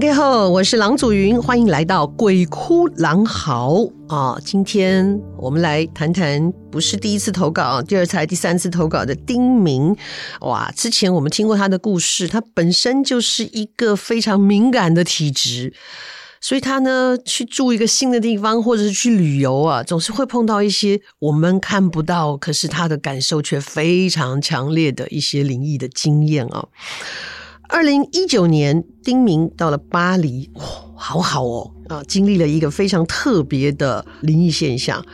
家好，我是郎祖筠，欢迎来到《鬼哭狼嚎》啊！今天我们来谈谈，不是第一次投稿，第二次、第三次投稿的丁明。哇，之前我们听过他的故事，他本身就是一个非常敏感的体质，所以他呢去住一个新的地方，或者是去旅游啊，总是会碰到一些我们看不到，可是他的感受却非常强烈的一些灵异的经验啊。二零一九年，丁明到了巴黎，哇，好好哦啊！经历了一个非常特别的灵异现象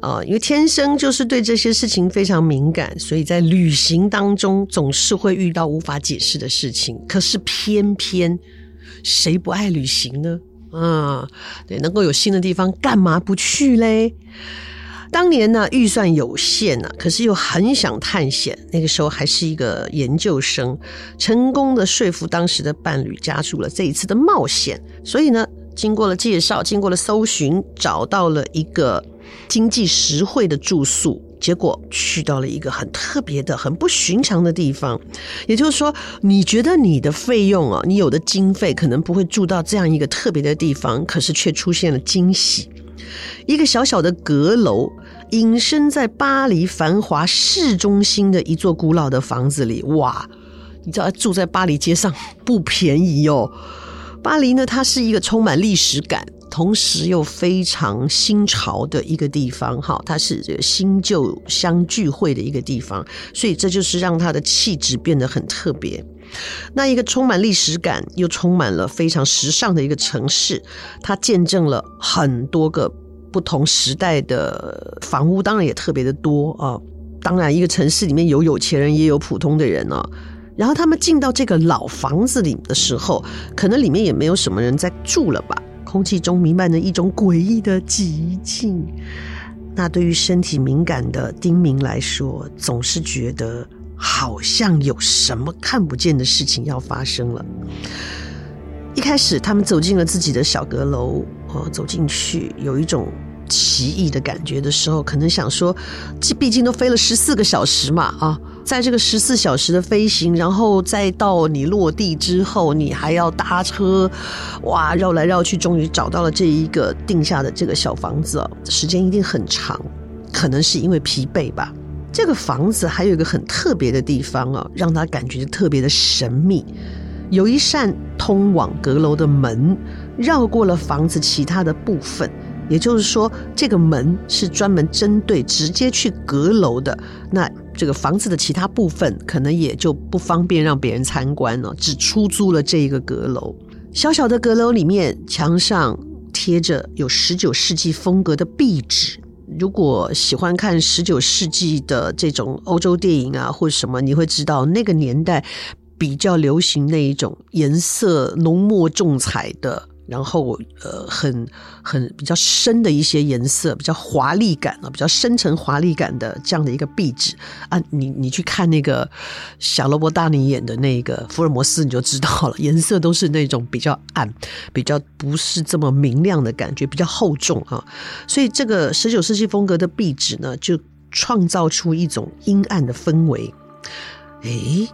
啊，因为天生就是对这些事情非常敏感，所以在旅行当中总是会遇到无法解释的事情。可是偏偏谁不爱旅行呢？啊，对，能够有新的地方，干嘛不去嘞？当年呢，预算有限呢，可是又很想探险。那个时候还是一个研究生，成功的说服当时的伴侣加入了这一次的冒险。所以呢，经过了介绍，经过了搜寻，找到了一个经济实惠的住宿。结果去到了一个很特别的、很不寻常的地方。也就是说，你觉得你的费用啊，你有的经费可能不会住到这样一个特别的地方，可是却出现了惊喜。一个小小的阁楼，隐身在巴黎繁华市中心的一座古老的房子里。哇，你知道住在巴黎街上不便宜哦。巴黎呢，它是一个充满历史感，同时又非常新潮的一个地方。哈，它是这新旧相聚会的一个地方，所以这就是让它的气质变得很特别。那一个充满历史感又充满了非常时尚的一个城市，它见证了很多个不同时代的房屋，当然也特别的多啊。当然，一个城市里面有有钱人，也有普通的人啊。然后他们进到这个老房子里的时候，可能里面也没有什么人在住了吧？空气中弥漫着一种诡异的寂静。那对于身体敏感的丁明来说，总是觉得。好像有什么看不见的事情要发生了。一开始，他们走进了自己的小阁楼，哦，走进去有一种奇异的感觉的时候，可能想说，这毕竟都飞了十四个小时嘛，啊，在这个十四小时的飞行，然后再到你落地之后，你还要搭车，哇，绕来绕去，终于找到了这一个定下的这个小房子，时间一定很长，可能是因为疲惫吧。这个房子还有一个很特别的地方啊，让他感觉特别的神秘。有一扇通往阁楼的门，绕过了房子其他的部分，也就是说，这个门是专门针对直接去阁楼的。那这个房子的其他部分可能也就不方便让别人参观了，只出租了这一个阁楼。小小的阁楼里面，墙上贴着有十九世纪风格的壁纸。如果喜欢看十九世纪的这种欧洲电影啊，或者什么，你会知道那个年代比较流行那一种颜色浓墨重彩的，然后呃很很比较深的一些颜色，比较华丽感啊，比较深沉华丽感的这样的一个壁纸啊，你你去看那个小罗伯·大尼演的那个福尔摩斯，你就知道了，颜色都是那种比较暗，比较不是这么明亮的感觉，比较厚重啊，所以这个十九世纪风格的壁纸呢，就创造出一种阴暗的氛围。诶，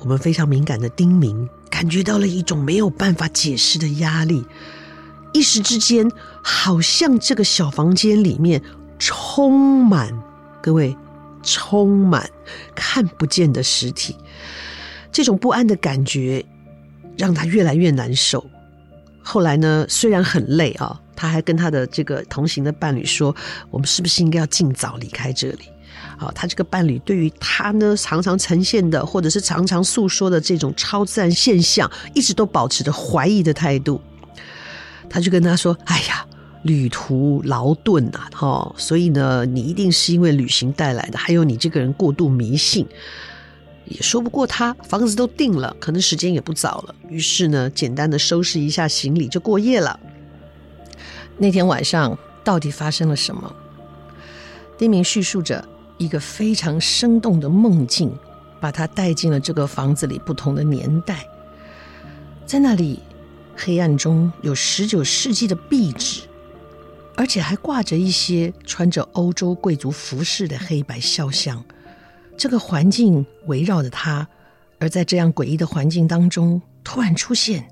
我们非常敏感的丁明。感觉到了一种没有办法解释的压力，一时之间，好像这个小房间里面充满各位，充满看不见的实体。这种不安的感觉让他越来越难受。后来呢，虽然很累啊，他还跟他的这个同行的伴侣说：“ 我们是不是应该要尽早离开这里？”好，他这个伴侣对于他呢常常呈现的，或者是常常诉说的这种超自然现象，一直都保持着怀疑的态度。他就跟他说：“哎呀，旅途劳顿啊，哈，所以呢，你一定是因为旅行带来的，还有你这个人过度迷信，也说不过他。房子都定了，可能时间也不早了，于是呢，简单的收拾一下行李就过夜了。那天晚上到底发生了什么？丁明叙述着一个非常生动的梦境，把他带进了这个房子里不同的年代，在那里。”黑暗中有十九世纪的壁纸，而且还挂着一些穿着欧洲贵族服饰的黑白肖像。这个环境围绕着他，而在这样诡异的环境当中，突然出现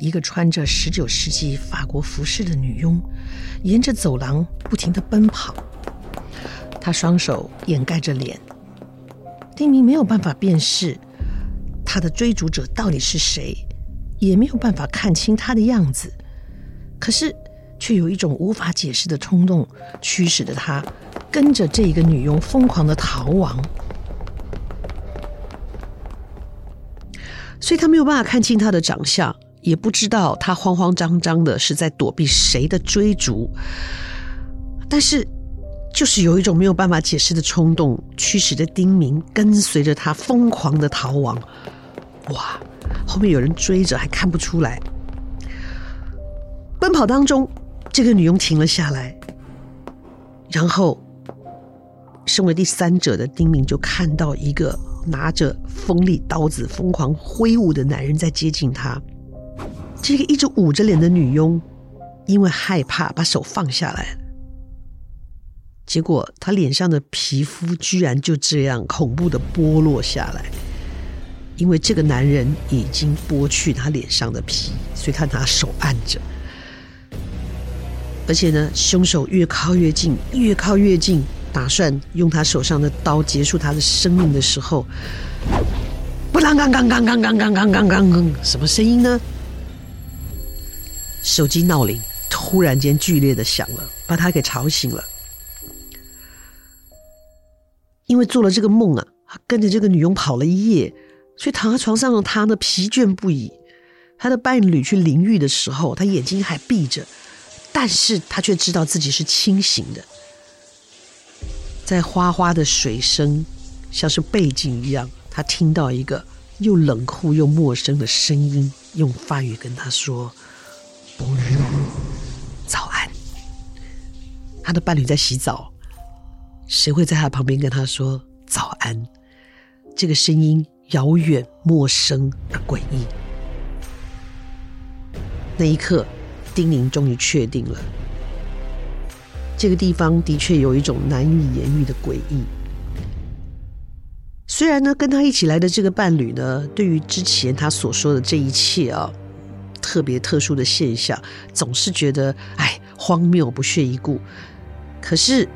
一个穿着十九世纪法国服饰的女佣，沿着走廊不停地奔跑。他双手掩盖着脸，丁明没有办法辨识他的追逐者到底是谁。也没有办法看清他的样子，可是却有一种无法解释的冲动驱使着他跟着这个女佣疯狂的逃亡，所以他没有办法看清他的长相，也不知道他慌慌张张的是在躲避谁的追逐，但是就是有一种没有办法解释的冲动驱使着丁明跟随着他疯狂的逃亡，哇！后面有人追着，还看不出来。奔跑当中，这个女佣停了下来，然后，身为第三者的丁明就看到一个拿着锋利刀子疯狂挥舞的男人在接近他。这个一直捂着脸的女佣，因为害怕，把手放下来，结果他脸上的皮肤居然就这样恐怖的剥落下来。因为这个男人已经剥去他脸上的皮，所以他拿手按着，而且呢，凶手越靠越近，越靠越近，打算用他手上的刀结束他的生命的时候，不啷刚刚刚刚刚刚刚刚刚，什么声音呢？手机闹铃突然间剧烈的响了，把他给吵醒了。因为做了这个梦啊，跟着这个女佣跑了一夜。所以躺在床上的他呢，疲倦不已。他的伴侣去淋浴的时候，他眼睛还闭着，但是他却知道自己是清醒的。在哗哗的水声，像是背景一样，他听到一个又冷酷又陌生的声音，用法语跟他说早安。”他的伴侣在洗澡，谁会在他旁边跟他说早安？这个声音。遥远、陌生而诡异。那一刻，丁宁终于确定了，这个地方的确有一种难以言喻的诡异。虽然呢，跟他一起来的这个伴侣呢，对于之前他所说的这一切啊，特别特殊的现象，总是觉得哎荒谬、不屑一顾。可是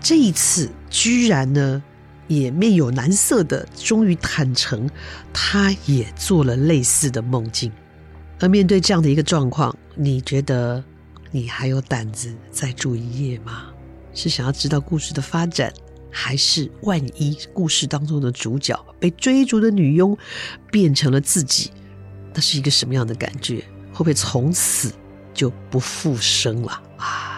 这一次，居然呢。也面有难色的，终于坦诚，他也做了类似的梦境。而面对这样的一个状况，你觉得你还有胆子再住一夜吗？是想要知道故事的发展，还是万一故事当中的主角被追逐的女佣变成了自己，那是一个什么样的感觉？会不会从此就不复生了啊？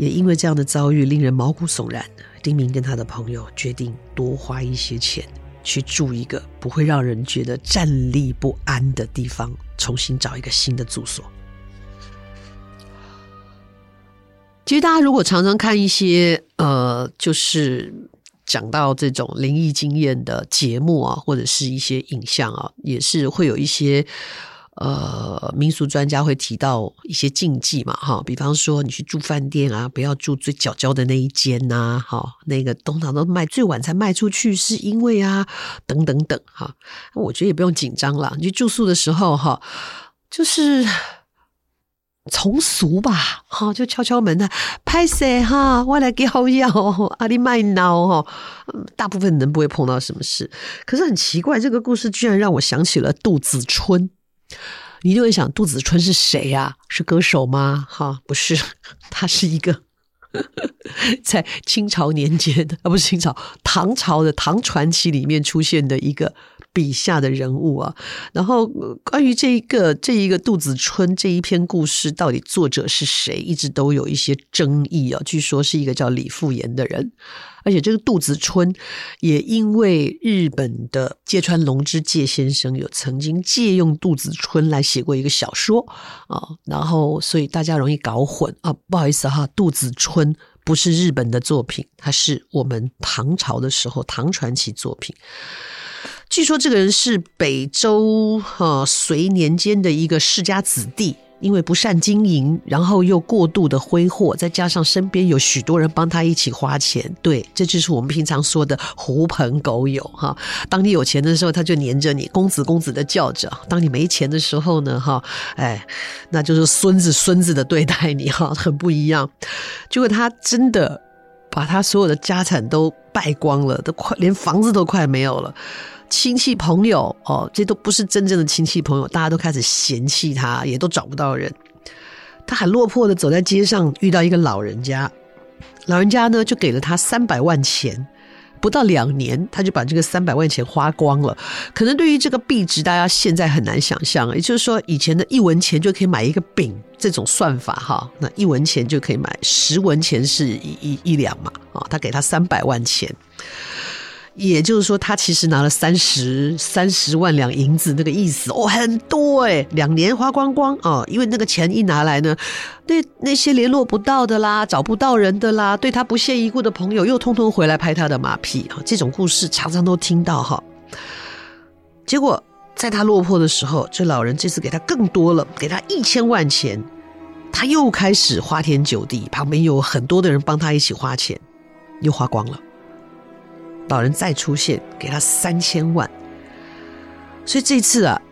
也因为这样的遭遇，令人毛骨悚然。丁明跟他的朋友决定多花一些钱，去住一个不会让人觉得站立不安的地方，重新找一个新的住所。其实大家如果常常看一些呃，就是讲到这种灵异经验的节目啊，或者是一些影像啊，也是会有一些。呃，民俗专家会提到一些禁忌嘛，哈，比方说你去住饭店啊，不要住最角角的那一间呐，哈，那个通常都卖最晚才卖出去，是因为啊，等等等，哈，我觉得也不用紧张了。你去住宿的时候，哈，就是从俗吧，哈，就敲敲门呢，拍谁哈，我来给好药，阿里麦闹哈，大部分人不会碰到什么事，可是很奇怪，这个故事居然让我想起了杜子春。你就会想，杜子春是谁呀？是歌手吗？哈，不是，他是一个 在清朝年间的，啊，不是清朝，唐朝的唐传奇里面出现的一个。笔下的人物啊，然后关于这一个这一个杜子春这一篇故事，到底作者是谁，一直都有一些争议啊。据说是一个叫李复言的人，而且这个杜子春也因为日本的芥川龙之介先生有曾经借用杜子春来写过一个小说啊，然后所以大家容易搞混啊。不好意思哈，杜子春不是日本的作品，它是我们唐朝的时候唐传奇作品。据说这个人是北周哈隋年间的一个世家子弟，因为不善经营，然后又过度的挥霍，再加上身边有许多人帮他一起花钱，对，这就是我们平常说的狐朋狗友哈。当你有钱的时候，他就黏着你，公子公子的叫着；当你没钱的时候呢，哈，哎，那就是孙子孙子的对待你哈，很不一样。结果他真的把他所有的家产都败光了，都快连房子都快没有了。亲戚朋友哦，这都不是真正的亲戚朋友，大家都开始嫌弃他，也都找不到人。他很落魄的走在街上，遇到一个老人家，老人家呢就给了他三百万钱，不到两年他就把这个三百万钱花光了。可能对于这个币值，大家现在很难想象，也就是说，以前的一文钱就可以买一个饼，这种算法哈，那一文钱就可以买十文钱是一一一两嘛啊，他给他三百万钱。也就是说，他其实拿了三十三十万两银子，那个意思哦，很多诶，两年花光光哦，因为那个钱一拿来呢，那那些联络不到的啦，找不到人的啦，对他不屑一顾的朋友，又通通回来拍他的马屁啊，这种故事常常都听到哈。结果在他落魄的时候，这老人这次给他更多了，给他一千万钱，他又开始花天酒地，旁边有很多的人帮他一起花钱，又花光了。老人再出现，给他三千万，所以这次啊，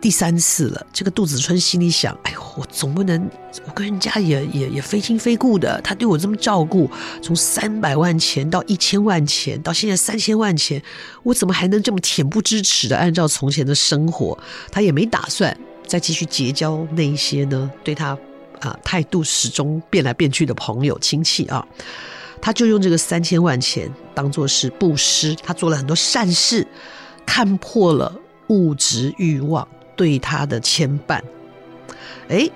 第三次了。这个杜子春心里想：哎呦，我总不能，我跟人家也也也非亲非故的，他对我这么照顾，从三百万钱到一千万钱，到现在三千万钱，我怎么还能这么恬不知耻的按照从前的生活？他也没打算再继续结交那一些呢，对他啊态度始终变来变去的朋友亲戚啊。他就用这个三千万钱当做是布施，他做了很多善事，看破了物质欲望对他的牵绊。哎，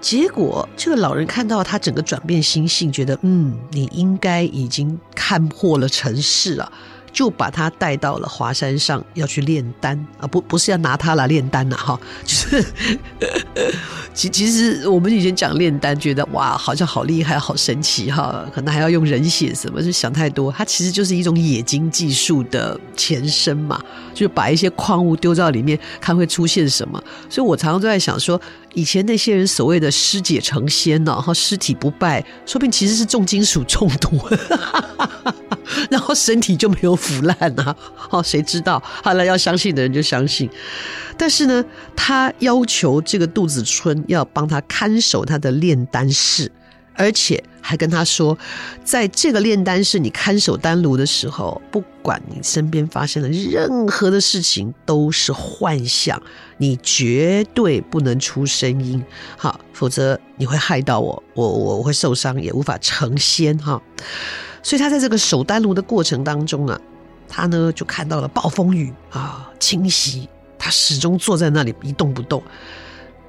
结果这个老人看到他整个转变心性，觉得嗯，你应该已经看破了尘世了。就把他带到了华山上，要去炼丹啊！不，不是要拿他来炼丹呐，哈，就是 其其实我们以前讲炼丹，觉得哇，好像好厉害，好神奇哈，可能还要用人血什么，就想太多。它其实就是一种冶金技术的前身嘛，就把一些矿物丢到里面，看会出现什么。所以我常常都在想说，以前那些人所谓的尸解成仙呢，哈，尸体不败，说不定其实是重金属中毒。然后身体就没有腐烂啊！好，谁知道？好了要相信的人就相信。但是呢，他要求这个杜子春要帮他看守他的炼丹室，而且还跟他说，在这个炼丹室你看守丹炉的时候，不管你身边发生的任何的事情都是幻象，你绝对不能出声音，好，否则你会害到我，我我会受伤，也无法成仙哈。所以他在这个守丹炉的过程当中啊，他呢就看到了暴风雨啊侵袭，他始终坐在那里一动不动。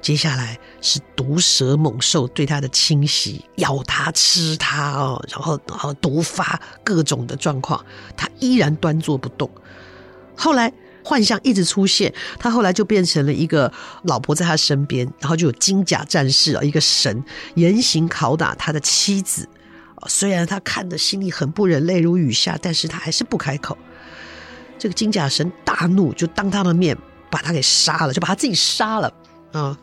接下来是毒蛇猛兽对他的侵袭，咬他、吃他哦，然后然后毒发各种的状况，他依然端坐不动。后来幻象一直出现，他后来就变成了一个老婆在他身边，然后就有金甲战士啊，一个神严刑拷打他的妻子。虽然他看的心里很不忍，泪如雨下，但是他还是不开口。这个金甲神大怒，就当他的面把他给杀了，就把他自己杀了啊！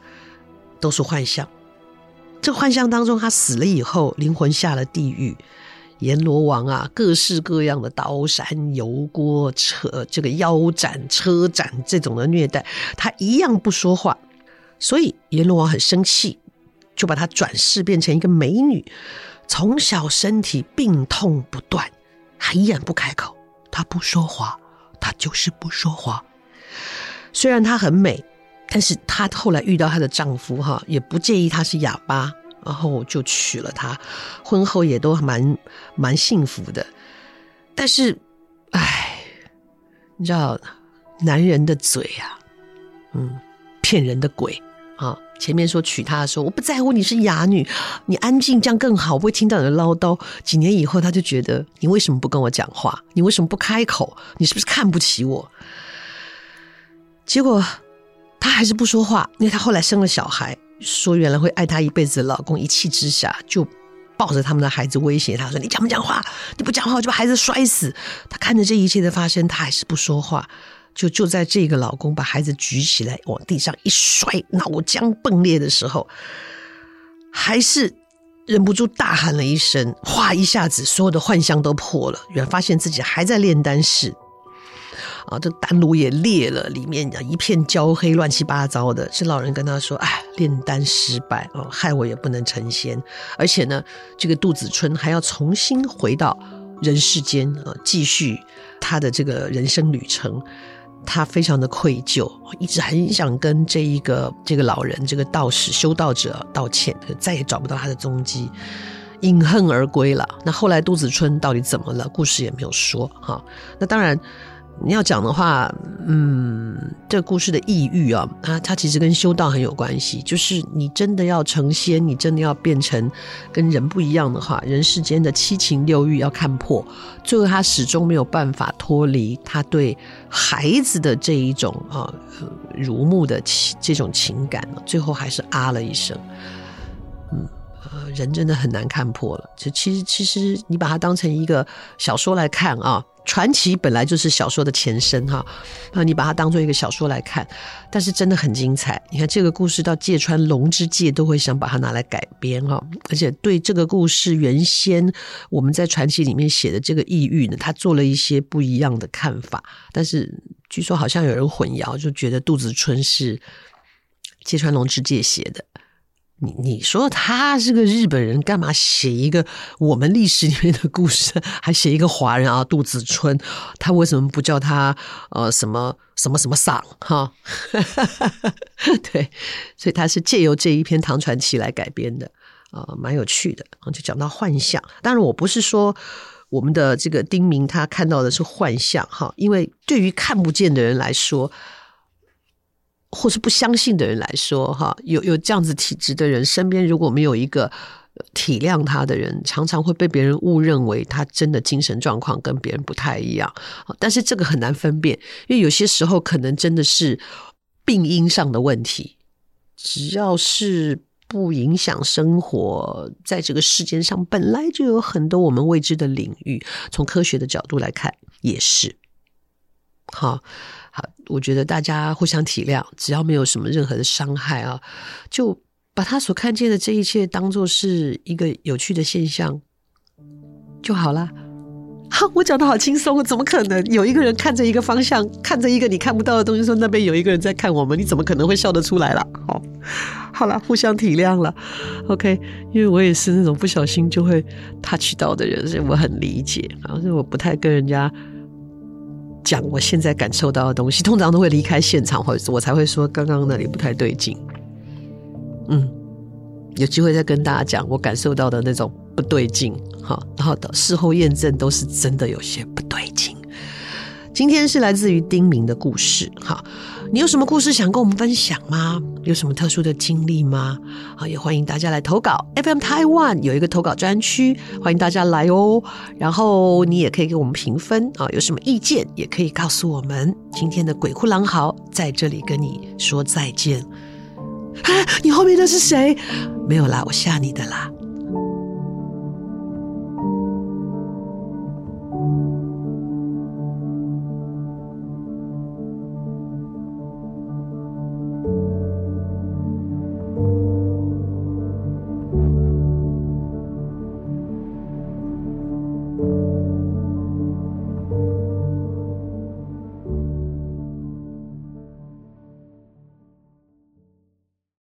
都是幻象。这幻象当中，他死了以后，灵魂下了地狱，阎罗王啊，各式各样的刀山油锅、车这个腰斩、车斩这种的虐待，他一样不说话。所以阎罗王很生气。就把她转世变成一个美女，从小身体病痛不断，还依然不开口。她不说话，她就是不说话。虽然她很美，但是她后来遇到她的丈夫哈，也不介意她是哑巴，然后就娶了她，婚后也都蛮蛮幸福的。但是，唉，你知道，男人的嘴啊，嗯，骗人的鬼啊！前面说娶她的时候，我不在乎你是哑女，你安静这样更好，不会听到你的唠叨。几年以后，他就觉得你为什么不跟我讲话？你为什么不开口？你是不是看不起我？结果他还是不说话，因为他后来生了小孩，说原来会爱她一辈子的老公，一气之下就抱着他们的孩子威胁她说：“你讲不讲话？你不讲话，我就把孩子摔死。”她看着这一切的发生，她还是不说话。就就在这个老公把孩子举起来往地上一摔，脑浆迸裂的时候，还是忍不住大喊了一声，哗，一下子所有的幻象都破了。原来发现自己还在炼丹室，啊，这丹炉也裂了，里面一片焦黑，乱七八糟的。是老人跟他说：“哎，炼丹失败哦，害我也不能成仙。而且呢，这个杜子春还要重新回到人世间啊，继续他的这个人生旅程。”他非常的愧疚，一直很想跟这一个这个老人、这个道士、修道者道歉，再也找不到他的踪迹，饮恨而归了。那后来杜子春到底怎么了？故事也没有说哈。那当然。你要讲的话，嗯，这故事的意喻啊，它它其实跟修道很有关系。就是你真的要成仙，你真的要变成跟人不一样的话，人世间的七情六欲要看破。最后他始终没有办法脱离他对孩子的这一种啊如慕的这种情感，最后还是啊了一声。呃，人真的很难看破了。就其实其实你把它当成一个小说来看啊。传奇本来就是小说的前身哈，啊，你把它当做一个小说来看，但是真的很精彩。你看这个故事到芥川龙之介都会想把它拿来改编哈，而且对这个故事原先我们在传奇里面写的这个抑郁呢，他做了一些不一样的看法。但是据说好像有人混淆，就觉得杜子春是芥川龙之介写的。你你说他是个日本人，干嘛写一个我们历史里面的故事，还写一个华人啊？杜子春，他为什么不叫他呃什么什么什么桑哈？对，所以他是借由这一篇唐传奇来改编的，呃，蛮有趣的。就讲到幻象，当然我不是说我们的这个丁明他看到的是幻象哈，因为对于看不见的人来说。或是不相信的人来说，哈，有有这样子体质的人，身边如果没有一个体谅他的人，常常会被别人误认为他真的精神状况跟别人不太一样。但是这个很难分辨，因为有些时候可能真的是病因上的问题。只要是不影响生活，在这个世间上本来就有很多我们未知的领域，从科学的角度来看也是。好。好，我觉得大家互相体谅，只要没有什么任何的伤害啊，就把他所看见的这一切当做是一个有趣的现象就好了。好，我讲的好轻松，怎么可能有一个人看着一个方向，看着一个你看不到的东西，说那边有一个人在看我们，你怎么可能会笑得出来了？好，好了，互相体谅了。OK，因为我也是那种不小心就会 touch 到的人，所以我很理解，然后所以我不太跟人家。讲我现在感受到的东西，通常都会离开现场，或者我才会说刚刚那里不太对劲。嗯，有机会再跟大家讲我感受到的那种不对劲，哈，然后的事后验证都是真的有些不对劲。今天是来自于丁明的故事，哈。你有什么故事想跟我们分享吗？有什么特殊的经历吗？好，也欢迎大家来投稿。FM Taiwan 有一个投稿专区，欢迎大家来哦。然后你也可以给我们评分啊，有什么意见也可以告诉我们。今天的鬼哭狼嚎在这里跟你说再见。啊，你后面的是谁？没有啦，我吓你的啦。